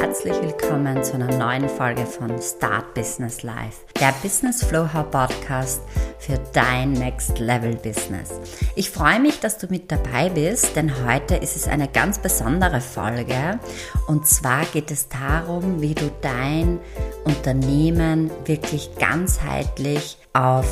herzlich willkommen zu einer neuen Folge von Start Business Life, der Business Flow Hub Podcast für dein Next Level Business. Ich freue mich, dass du mit dabei bist, denn heute ist es eine ganz besondere Folge und zwar geht es darum, wie du dein Unternehmen wirklich ganzheitlich auf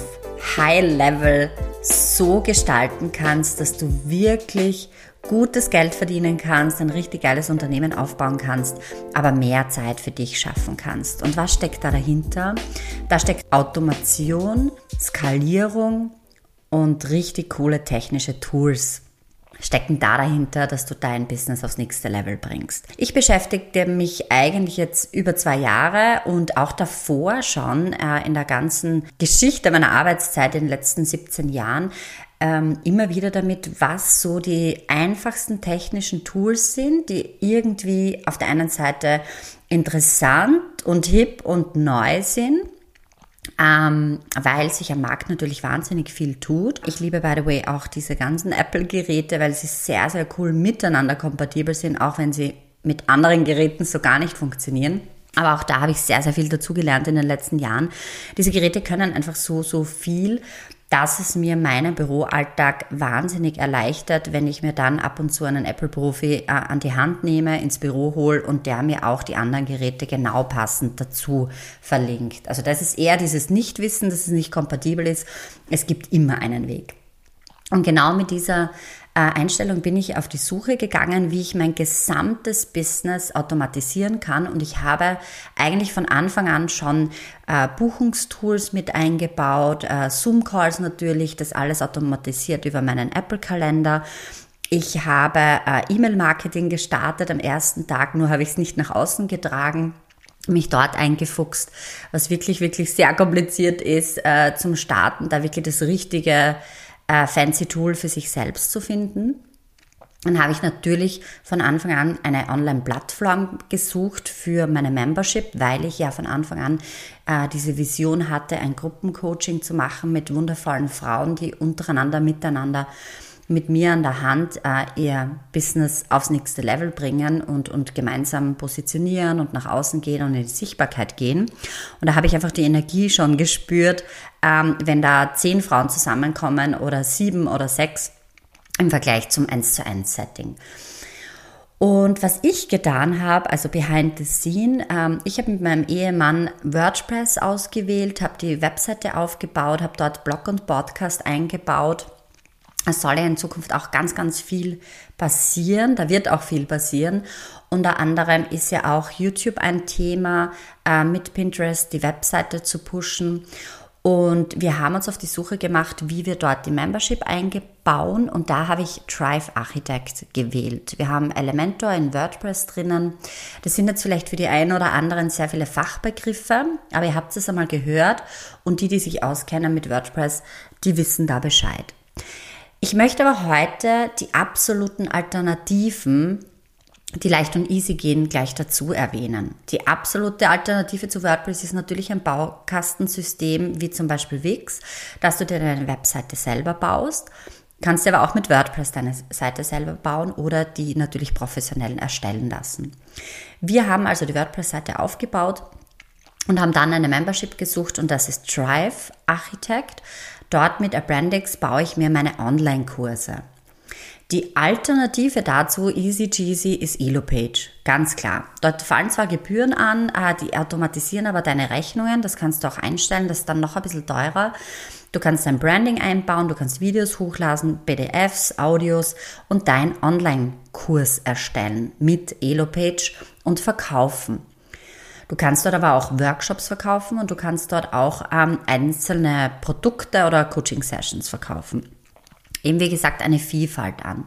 High Level so gestalten kannst, dass du wirklich gutes Geld verdienen kannst, ein richtig geiles Unternehmen aufbauen kannst, aber mehr Zeit für dich schaffen kannst. Und was steckt da dahinter? Da steckt Automation, Skalierung und richtig coole technische Tools stecken da dahinter, dass du dein Business aufs nächste Level bringst. Ich beschäftigte mich eigentlich jetzt über zwei Jahre und auch davor schon äh, in der ganzen Geschichte meiner Arbeitszeit in den letzten 17 Jahren ähm, immer wieder damit, was so die einfachsten technischen Tools sind, die irgendwie auf der einen Seite interessant und hip und neu sind ähm, weil sich am Markt natürlich wahnsinnig viel tut. Ich liebe, by the way, auch diese ganzen Apple-Geräte, weil sie sehr, sehr cool miteinander kompatibel sind, auch wenn sie mit anderen Geräten so gar nicht funktionieren. Aber auch da habe ich sehr, sehr viel dazugelernt in den letzten Jahren. Diese Geräte können einfach so, so viel, dass es mir meinen Büroalltag wahnsinnig erleichtert, wenn ich mir dann ab und zu einen Apple-Profi äh, an die Hand nehme, ins Büro hole und der mir auch die anderen Geräte genau passend dazu verlinkt. Also das ist eher dieses Nichtwissen, dass es nicht kompatibel ist. Es gibt immer einen Weg. Und genau mit dieser Einstellung bin ich auf die Suche gegangen, wie ich mein gesamtes Business automatisieren kann. Und ich habe eigentlich von Anfang an schon äh, Buchungstools mit eingebaut, äh, Zoom-Calls natürlich, das alles automatisiert über meinen Apple-Kalender. Ich habe äh, E-Mail-Marketing gestartet am ersten Tag, nur habe ich es nicht nach außen getragen mich dort eingefuchst, was wirklich, wirklich sehr kompliziert ist äh, zum Starten, da wirklich das richtige äh, fancy Tool für sich selbst zu finden. Dann habe ich natürlich von Anfang an eine Online-Plattform gesucht für meine Membership, weil ich ja von Anfang an äh, diese Vision hatte, ein Gruppencoaching zu machen mit wundervollen Frauen, die untereinander, miteinander mit mir an der Hand äh, ihr Business aufs nächste Level bringen und, und gemeinsam positionieren und nach außen gehen und in die Sichtbarkeit gehen. Und da habe ich einfach die Energie schon gespürt, ähm, wenn da zehn Frauen zusammenkommen oder sieben oder sechs im Vergleich zum 1 zu 1 Setting. Und was ich getan habe, also behind the scene, ähm, ich habe mit meinem Ehemann WordPress ausgewählt, habe die Webseite aufgebaut, habe dort Blog und Podcast eingebaut es soll ja in Zukunft auch ganz, ganz viel passieren. Da wird auch viel passieren. Unter anderem ist ja auch YouTube ein Thema, äh, mit Pinterest die Webseite zu pushen. Und wir haben uns auf die Suche gemacht, wie wir dort die Membership eingebauen. Und da habe ich Drive Architect gewählt. Wir haben Elementor in WordPress drinnen. Das sind jetzt vielleicht für die einen oder anderen sehr viele Fachbegriffe, aber ihr habt es einmal gehört. Und die, die sich auskennen mit WordPress, die wissen da Bescheid. Ich möchte aber heute die absoluten Alternativen, die leicht und easy gehen, gleich dazu erwähnen. Die absolute Alternative zu WordPress ist natürlich ein Baukastensystem wie zum Beispiel Wix, dass du dir deine Webseite selber baust. Kannst dir aber auch mit WordPress deine Seite selber bauen oder die natürlich professionell erstellen lassen. Wir haben also die WordPress-Seite aufgebaut und haben dann eine Membership gesucht und das ist Drive Architect. Dort mit Apprendix baue ich mir meine Online-Kurse. Die Alternative dazu, easy cheesy, ist EloPage. Ganz klar. Dort fallen zwar Gebühren an, äh, die automatisieren aber deine Rechnungen. Das kannst du auch einstellen. Das ist dann noch ein bisschen teurer. Du kannst dein Branding einbauen, du kannst Videos hochladen, PDFs, Audios und deinen Online-Kurs erstellen mit EloPage und verkaufen. Du kannst dort aber auch Workshops verkaufen und du kannst dort auch ähm, einzelne Produkte oder Coaching-Sessions verkaufen. Eben wie gesagt eine Vielfalt an.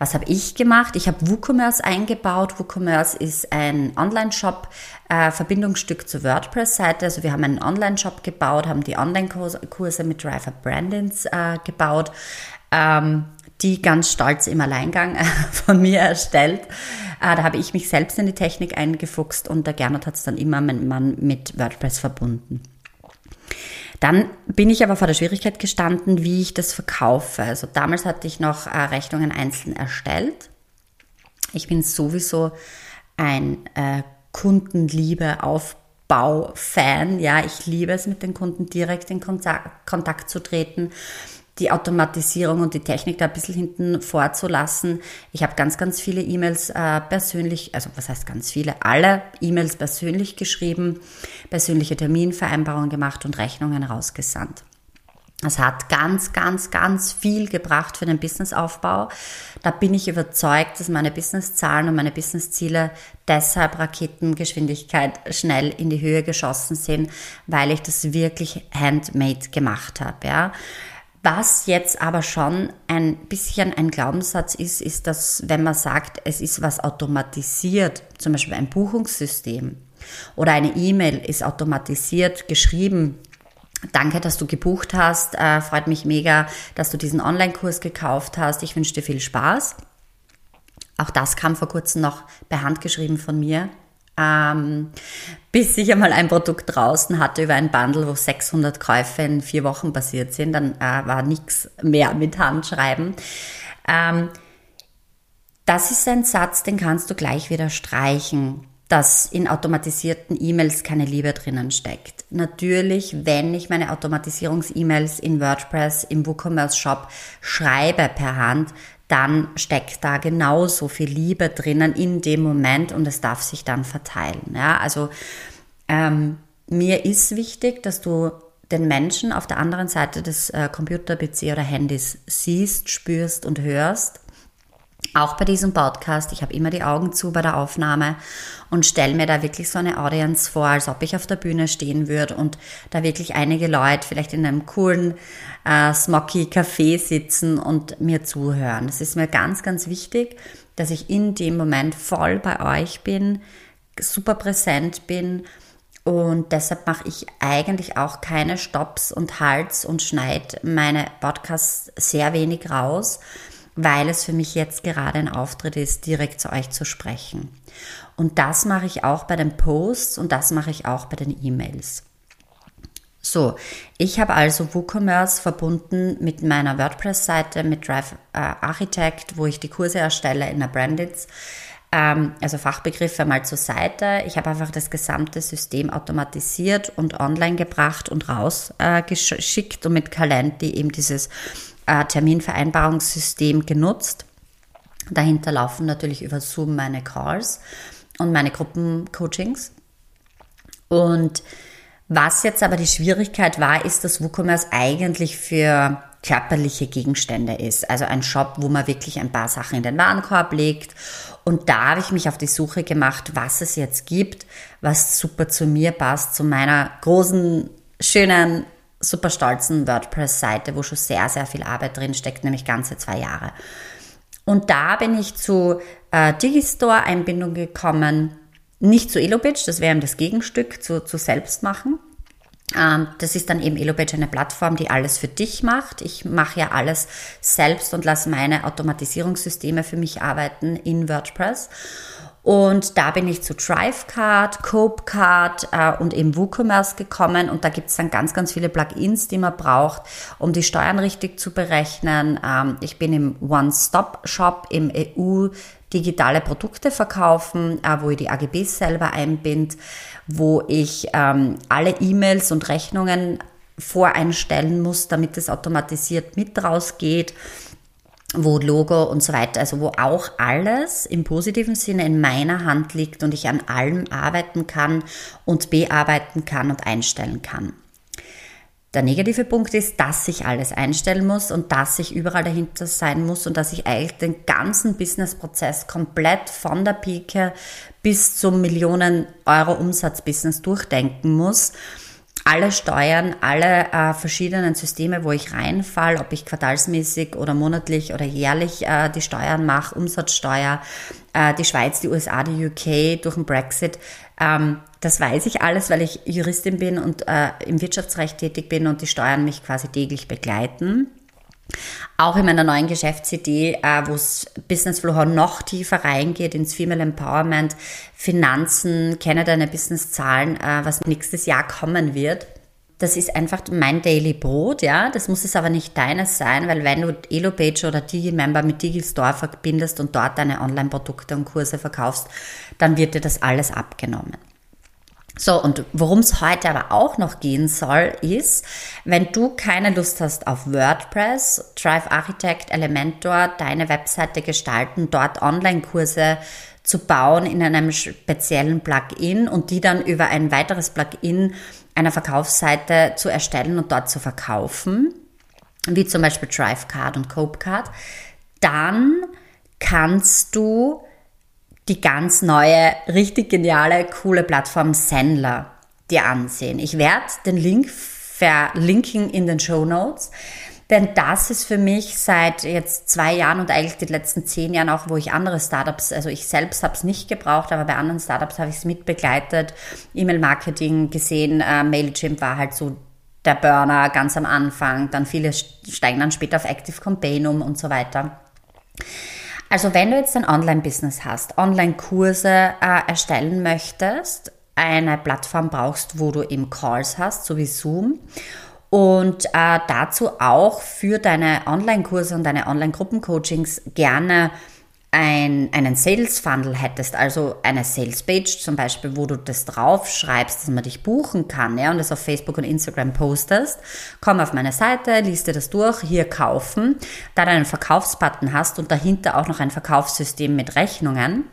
Was habe ich gemacht? Ich habe WooCommerce eingebaut. WooCommerce ist ein Online-Shop, äh, Verbindungsstück zur WordPress-Seite. Also wir haben einen Online-Shop gebaut, haben die Online-Kurse mit Driver Brandings äh, gebaut. Ähm, die ganz stolz im Alleingang äh, von mir erstellt. Äh, da habe ich mich selbst in die Technik eingefuchst und der Gernot hat es dann immer mein Mann mit WordPress verbunden. Dann bin ich aber vor der Schwierigkeit gestanden, wie ich das verkaufe. Also damals hatte ich noch äh, Rechnungen einzeln erstellt. Ich bin sowieso ein äh, Kundenliebe, Aufbau-Fan. Ja, ich liebe es, mit den Kunden direkt in Kontakt zu treten die Automatisierung und die Technik da ein bisschen hinten vorzulassen. Ich habe ganz, ganz viele E-Mails äh, persönlich, also was heißt ganz viele, alle E-Mails persönlich geschrieben, persönliche Terminvereinbarungen gemacht und Rechnungen rausgesandt. Es hat ganz, ganz, ganz viel gebracht für den Businessaufbau. Da bin ich überzeugt, dass meine Businesszahlen und meine Businessziele deshalb Raketengeschwindigkeit schnell in die Höhe geschossen sind, weil ich das wirklich handmade gemacht habe. Ja. Was jetzt aber schon ein bisschen ein Glaubenssatz ist, ist, dass wenn man sagt, es ist was automatisiert, zum Beispiel ein Buchungssystem oder eine E-Mail ist automatisiert geschrieben, Danke, dass du gebucht hast. Äh, freut mich mega, dass du diesen Online-Kurs gekauft hast. Ich wünsche dir viel Spaß. Auch das kam vor kurzem noch per Hand geschrieben von mir. Ähm, bis ich einmal ein Produkt draußen hatte über ein Bundle, wo 600 Käufe in vier Wochen passiert sind, dann äh, war nichts mehr mit Handschreiben. Ähm, das ist ein Satz, den kannst du gleich wieder streichen, dass in automatisierten E-Mails keine Liebe drinnen steckt. Natürlich, wenn ich meine Automatisierungs-E-Mails in WordPress im WooCommerce Shop schreibe per Hand, dann steckt da genauso viel Liebe drinnen in dem Moment und es darf sich dann verteilen. Ja, also ähm, mir ist wichtig, dass du den Menschen auf der anderen Seite des äh, Computer, PC oder Handys siehst, spürst und hörst auch bei diesem Podcast, ich habe immer die Augen zu bei der Aufnahme und stelle mir da wirklich so eine Audience vor, als ob ich auf der Bühne stehen würde und da wirklich einige Leute vielleicht in einem coolen äh, smoky Café sitzen und mir zuhören. Das ist mir ganz, ganz wichtig, dass ich in dem Moment voll bei euch bin, super präsent bin und deshalb mache ich eigentlich auch keine Stops und Hals und schneide meine Podcasts sehr wenig raus, weil es für mich jetzt gerade ein Auftritt ist, direkt zu euch zu sprechen. Und das mache ich auch bei den Posts und das mache ich auch bei den E-Mails. So, ich habe also WooCommerce verbunden mit meiner WordPress-Seite, mit Drive äh, Architect, wo ich die Kurse erstelle in der Brandits. Ähm, also Fachbegriffe mal zur Seite. Ich habe einfach das gesamte System automatisiert und online gebracht und rausgeschickt äh, und mit Calendly eben dieses äh, Terminvereinbarungssystem genutzt. Dahinter laufen natürlich über Zoom meine Calls und meine Gruppencoachings. Und was jetzt aber die Schwierigkeit war, ist, dass WooCommerce eigentlich für körperliche Gegenstände ist. Also ein Shop, wo man wirklich ein paar Sachen in den Warenkorb legt. Und da habe ich mich auf die Suche gemacht, was es jetzt gibt, was super zu mir passt, zu meiner großen, schönen, super stolzen WordPress-Seite, wo schon sehr, sehr viel Arbeit drin steckt, nämlich ganze zwei Jahre. Und da bin ich zu äh, Digistore-Einbindung gekommen, nicht zu Elopage, das wäre das Gegenstück zu, zu Selbstmachen. Ähm, das ist dann eben Elopage eine Plattform, die alles für dich macht. Ich mache ja alles selbst und lasse meine Automatisierungssysteme für mich arbeiten in WordPress. Und da bin ich zu Thrivecard, Copecard äh, und eben WooCommerce gekommen. Und da gibt es dann ganz, ganz viele Plugins, die man braucht, um die Steuern richtig zu berechnen. Ähm, ich bin im One-Stop-Shop im EU digitale Produkte verkaufen, äh, wo ich die AGBs selber einbind, wo ich ähm, alle E-Mails und Rechnungen voreinstellen muss, damit es automatisiert mit rausgeht wo Logo und so weiter, also wo auch alles im positiven Sinne in meiner Hand liegt und ich an allem arbeiten kann und bearbeiten kann und einstellen kann. Der negative Punkt ist, dass ich alles einstellen muss und dass ich überall dahinter sein muss und dass ich eigentlich den ganzen Businessprozess komplett von der Pike bis zum Millionen Euro Umsatzbusiness durchdenken muss alle Steuern, alle äh, verschiedenen Systeme, wo ich reinfall, ob ich quartalsmäßig oder monatlich oder jährlich äh, die Steuern mache, Umsatzsteuer, äh, die Schweiz, die USA, die UK durch den Brexit. Ähm, das weiß ich alles, weil ich Juristin bin und äh, im Wirtschaftsrecht tätig bin und die Steuern mich quasi täglich begleiten. Auch in meiner neuen Geschäftsidee, äh, wo es Business Flow noch tiefer reingeht ins Female Empowerment, Finanzen, kenne deine Businesszahlen, äh, was nächstes Jahr kommen wird. Das ist einfach mein Daily Brot, ja. Das muss es aber nicht deines sein, weil wenn du Elopage oder Digimember mit Digistore verbindest und dort deine Online-Produkte und Kurse verkaufst, dann wird dir das alles abgenommen. So, und worum es heute aber auch noch gehen soll, ist, wenn du keine Lust hast auf WordPress, Drive Architect, Elementor, deine Webseite gestalten, dort Online-Kurse zu bauen in einem speziellen Plugin und die dann über ein weiteres Plugin einer Verkaufsseite zu erstellen und dort zu verkaufen, wie zum Beispiel DriveCard und CopeCard, dann kannst du die ganz neue, richtig geniale, coole Plattform Sendler dir ansehen. Ich werde den Link verlinken in den Show Notes. Denn das ist für mich seit jetzt zwei Jahren und eigentlich die letzten zehn Jahren auch, wo ich andere Startups, also ich selbst habe es nicht gebraucht, aber bei anderen Startups habe ich es mitbegleitet, E-Mail-Marketing gesehen, äh, Mailchimp war halt so der Burner ganz am Anfang, dann viele steigen dann später auf Active Campaign um und so weiter. Also wenn du jetzt ein Online-Business hast, Online-Kurse äh, erstellen möchtest, eine Plattform brauchst, wo du eben Calls hast, so wie Zoom und äh, dazu auch für deine Online-Kurse und deine Online-Gruppencoachings gerne ein, einen Sales Funnel hättest, also eine Sales Page zum Beispiel, wo du das drauf schreibst, dass man dich buchen kann, ja, und das auf Facebook und Instagram postest, komm auf meine Seite, liest dir das durch, hier kaufen, da du einen Verkaufsbutton hast und dahinter auch noch ein Verkaufssystem mit Rechnungen.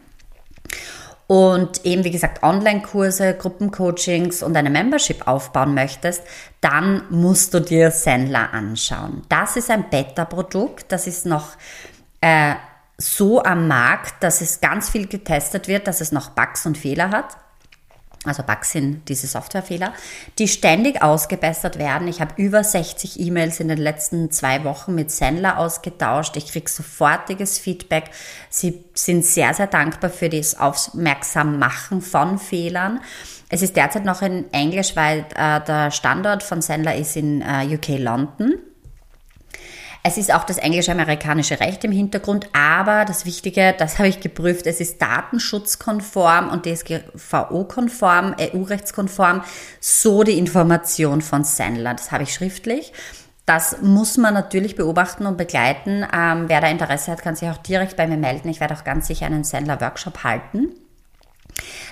Und eben wie gesagt Online-Kurse, Gruppencoachings und eine Membership aufbauen möchtest, dann musst du dir Sendler anschauen. Das ist ein Beta-Produkt, das ist noch äh, so am Markt, dass es ganz viel getestet wird, dass es noch Bugs und Fehler hat also Bugs sind diese Softwarefehler, die ständig ausgebessert werden. Ich habe über 60 E-Mails in den letzten zwei Wochen mit Sendler ausgetauscht. Ich kriege sofortiges Feedback. Sie sind sehr, sehr dankbar für das Aufmerksammachen von Fehlern. Es ist derzeit noch in Englisch, weil äh, der Standort von Sendler ist in äh, UK London. Es ist auch das englisch-amerikanische Recht im Hintergrund, aber das Wichtige, das habe ich geprüft, es ist datenschutzkonform und DSGVO-konform, EU-rechtskonform, so die Information von Sandler. Das habe ich schriftlich. Das muss man natürlich beobachten und begleiten. Ähm, wer da Interesse hat, kann sich auch direkt bei mir melden. Ich werde auch ganz sicher einen Sandler-Workshop halten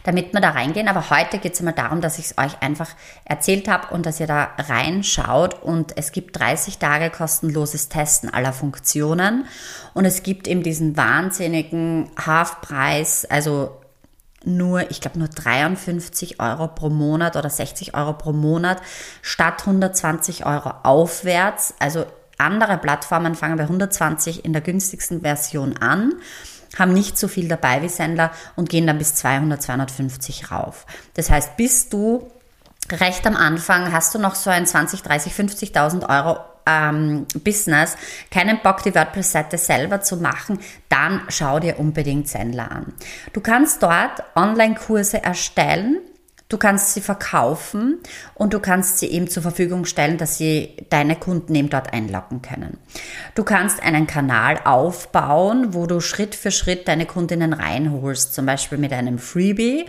damit wir da reingehen. Aber heute geht es einmal darum, dass ich es euch einfach erzählt habe und dass ihr da reinschaut. Und es gibt 30 Tage kostenloses Testen aller Funktionen. Und es gibt eben diesen wahnsinnigen Halfpreis, also nur, ich glaube, nur 53 Euro pro Monat oder 60 Euro pro Monat statt 120 Euro aufwärts. Also andere Plattformen fangen bei 120 in der günstigsten Version an haben nicht so viel dabei wie Sendler und gehen dann bis 200, 250 rauf. Das heißt, bist du recht am Anfang, hast du noch so ein 20, 30, 50.000 Euro ähm, Business, keinen Bock, die WordPress-Seite selber zu machen, dann schau dir unbedingt Sendler an. Du kannst dort Online-Kurse erstellen, Du kannst sie verkaufen und du kannst sie eben zur Verfügung stellen, dass sie deine Kunden eben dort einloggen können. Du kannst einen Kanal aufbauen, wo du Schritt für Schritt deine Kundinnen reinholst, zum Beispiel mit einem Freebie.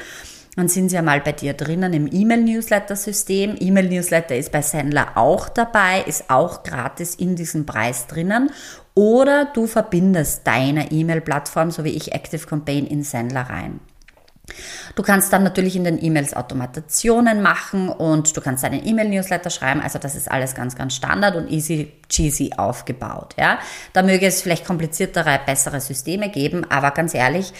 Dann sind sie ja mal bei dir drinnen im E-Mail-Newsletter-System. E-Mail-Newsletter ist bei Sendler auch dabei, ist auch gratis in diesem Preis drinnen. Oder du verbindest deine E-Mail-Plattform, so wie ich Active Campaign in Sendler rein. Du kannst dann natürlich in den E-Mails Automatationen machen und du kannst einen E-Mail-Newsletter schreiben. Also das ist alles ganz, ganz Standard und easy cheesy aufgebaut. Ja, da möge es vielleicht kompliziertere, bessere Systeme geben, aber ganz ehrlich,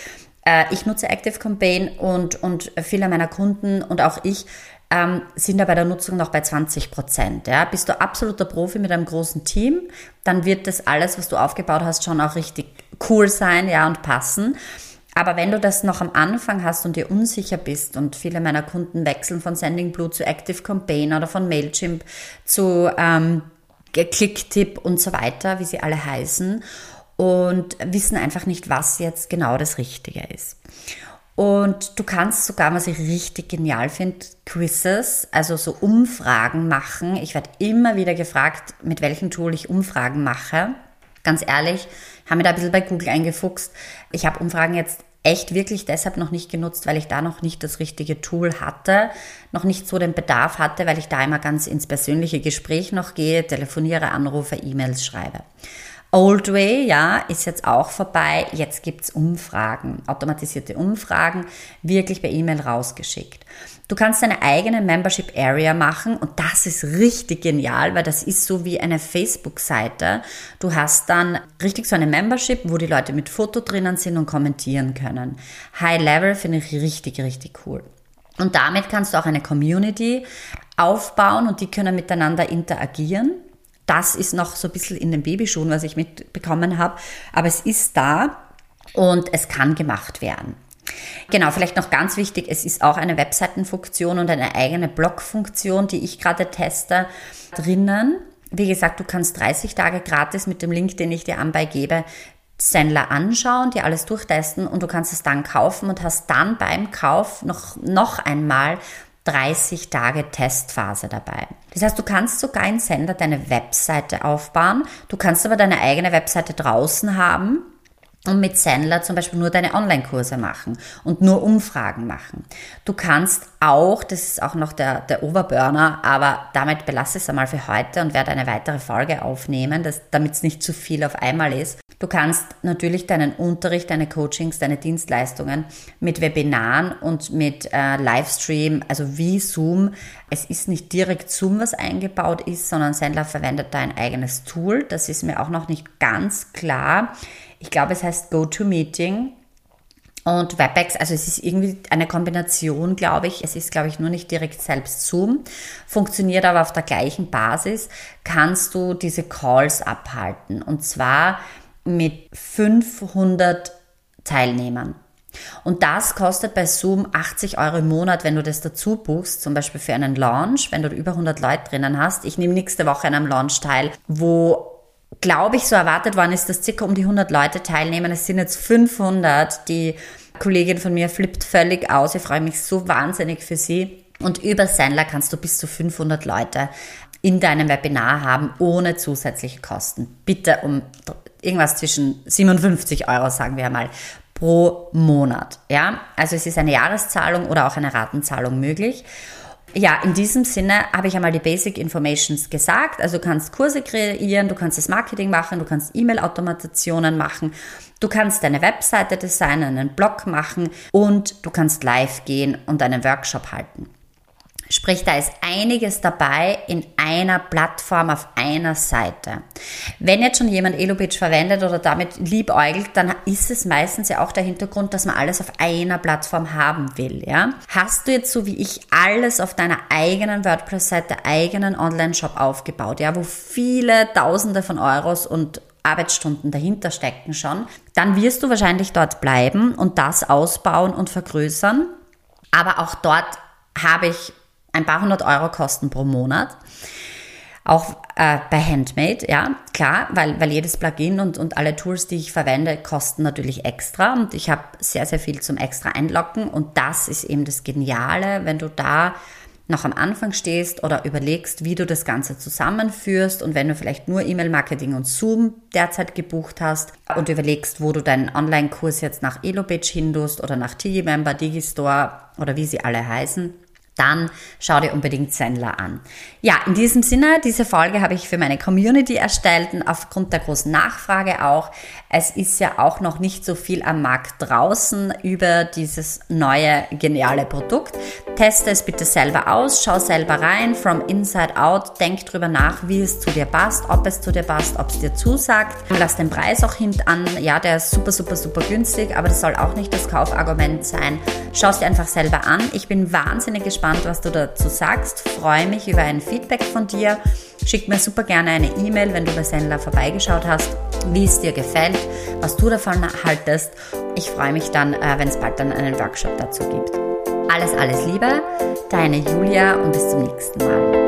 äh, ich nutze Active Campaign und, und viele meiner Kunden und auch ich ähm, sind da bei der Nutzung noch bei 20 Prozent. Ja? Bist du absoluter Profi mit einem großen Team, dann wird das alles, was du aufgebaut hast, schon auch richtig cool sein ja, und passen. Aber wenn du das noch am Anfang hast und dir unsicher bist und viele meiner Kunden wechseln von Sending Blue zu Active Campaign oder von Mailchimp zu ähm, Clicktip und so weiter, wie sie alle heißen, und wissen einfach nicht, was jetzt genau das Richtige ist. Und du kannst sogar, was ich richtig genial finde, Quizzes, also so Umfragen machen. Ich werde immer wieder gefragt, mit welchem Tool ich Umfragen mache. Ganz ehrlich, habe mir da ein bisschen bei Google eingefuchst. Ich habe Umfragen jetzt echt wirklich deshalb noch nicht genutzt, weil ich da noch nicht das richtige Tool hatte, noch nicht so den Bedarf hatte, weil ich da immer ganz ins persönliche Gespräch noch gehe, telefoniere, anrufe, E-Mails schreibe. Old Way, ja, ist jetzt auch vorbei. Jetzt gibt's Umfragen, automatisierte Umfragen, wirklich per E-Mail rausgeschickt. Du kannst deine eigene Membership Area machen und das ist richtig genial, weil das ist so wie eine Facebook-Seite. Du hast dann richtig so eine Membership, wo die Leute mit Foto drinnen sind und kommentieren können. High Level finde ich richtig, richtig cool. Und damit kannst du auch eine Community aufbauen und die können miteinander interagieren das ist noch so ein bisschen in den Babyschuhen, was ich mitbekommen habe. Aber es ist da und es kann gemacht werden. Genau, vielleicht noch ganz wichtig, es ist auch eine Webseitenfunktion und eine eigene Blogfunktion, die ich gerade teste, drinnen. Wie gesagt, du kannst 30 Tage gratis mit dem Link, den ich dir anbei gebe, Sendler anschauen, dir alles durchtesten und du kannst es dann kaufen und hast dann beim Kauf noch, noch einmal 30 Tage Testphase dabei. Das heißt, du kannst sogar in Sender deine Webseite aufbauen, du kannst aber deine eigene Webseite draußen haben und mit Sendler zum Beispiel nur deine Online-Kurse machen und nur Umfragen machen. Du kannst auch, das ist auch noch der, der Overburner, aber damit belasse ich es einmal für heute und werde eine weitere Folge aufnehmen, damit es nicht zu viel auf einmal ist. Du kannst natürlich deinen Unterricht, deine Coachings, deine Dienstleistungen mit Webinaren und mit äh, Livestream, also wie Zoom. Es ist nicht direkt Zoom, was eingebaut ist, sondern Sendler verwendet da ein eigenes Tool. Das ist mir auch noch nicht ganz klar. Ich glaube, es heißt GoToMeeting und WebEx, also es ist irgendwie eine Kombination, glaube ich. Es ist, glaube ich, nur nicht direkt selbst Zoom, funktioniert aber auf der gleichen Basis, kannst du diese Calls abhalten. Und zwar mit 500 Teilnehmern. Und das kostet bei Zoom 80 Euro im Monat, wenn du das dazu buchst, zum Beispiel für einen Launch, wenn du über 100 Leute drinnen hast. Ich nehme nächste Woche an einem Launch teil, wo glaube ich, so erwartet worden ist, dass circa um die 100 Leute teilnehmen. Es sind jetzt 500. Die Kollegin von mir flippt völlig aus. Ich freue mich so wahnsinnig für sie. Und über Sendler kannst du bis zu 500 Leute in deinem Webinar haben, ohne zusätzliche Kosten. Bitte um irgendwas zwischen 57 Euro, sagen wir mal, pro Monat. Ja, also es ist eine Jahreszahlung oder auch eine Ratenzahlung möglich. Ja, in diesem Sinne habe ich einmal die Basic Informations gesagt. Also du kannst Kurse kreieren, du kannst das Marketing machen, du kannst E-Mail-Automationen machen, du kannst deine Webseite designen, einen Blog machen und du kannst live gehen und einen Workshop halten. Sprich, da ist einiges dabei in einer Plattform auf einer Seite. Wenn jetzt schon jemand Elopage verwendet oder damit liebäugelt, dann ist es meistens ja auch der Hintergrund, dass man alles auf einer Plattform haben will, ja. Hast du jetzt so wie ich alles auf deiner eigenen WordPress-Seite, eigenen Online-Shop aufgebaut, ja, wo viele Tausende von Euros und Arbeitsstunden dahinter stecken schon, dann wirst du wahrscheinlich dort bleiben und das ausbauen und vergrößern. Aber auch dort habe ich ein paar hundert Euro kosten pro Monat. Auch äh, bei Handmade, ja, klar, weil, weil jedes Plugin und, und alle Tools, die ich verwende, kosten natürlich extra. Und ich habe sehr, sehr viel zum extra einlocken. Und das ist eben das Geniale, wenn du da noch am Anfang stehst oder überlegst, wie du das Ganze zusammenführst. Und wenn du vielleicht nur E-Mail-Marketing und Zoom derzeit gebucht hast und überlegst, wo du deinen Online-Kurs jetzt nach Elopage hindust oder nach Digimember, Digistore oder wie sie alle heißen, dann schau dir unbedingt Sendler an. Ja, in diesem Sinne, diese Folge habe ich für meine Community erstellt und aufgrund der großen Nachfrage auch. Es ist ja auch noch nicht so viel am Markt draußen über dieses neue geniale Produkt. Teste es bitte selber aus, schau selber rein, from inside out, denk drüber nach, wie es zu dir passt, ob es zu dir passt, ob es dir zusagt. Lass den Preis auch hinten an. Ja, der ist super, super, super günstig, aber das soll auch nicht das Kaufargument sein. Schau es dir einfach selber an. Ich bin wahnsinnig gespannt, was du dazu sagst. Freue mich über ein Feedback von dir. Schick mir super gerne eine E-Mail, wenn du bei Sendler vorbeigeschaut hast, wie es dir gefällt, was du davon haltest. Ich freue mich dann, äh, wenn es bald dann einen Workshop dazu gibt. Alles, alles Liebe, deine Julia und bis zum nächsten Mal.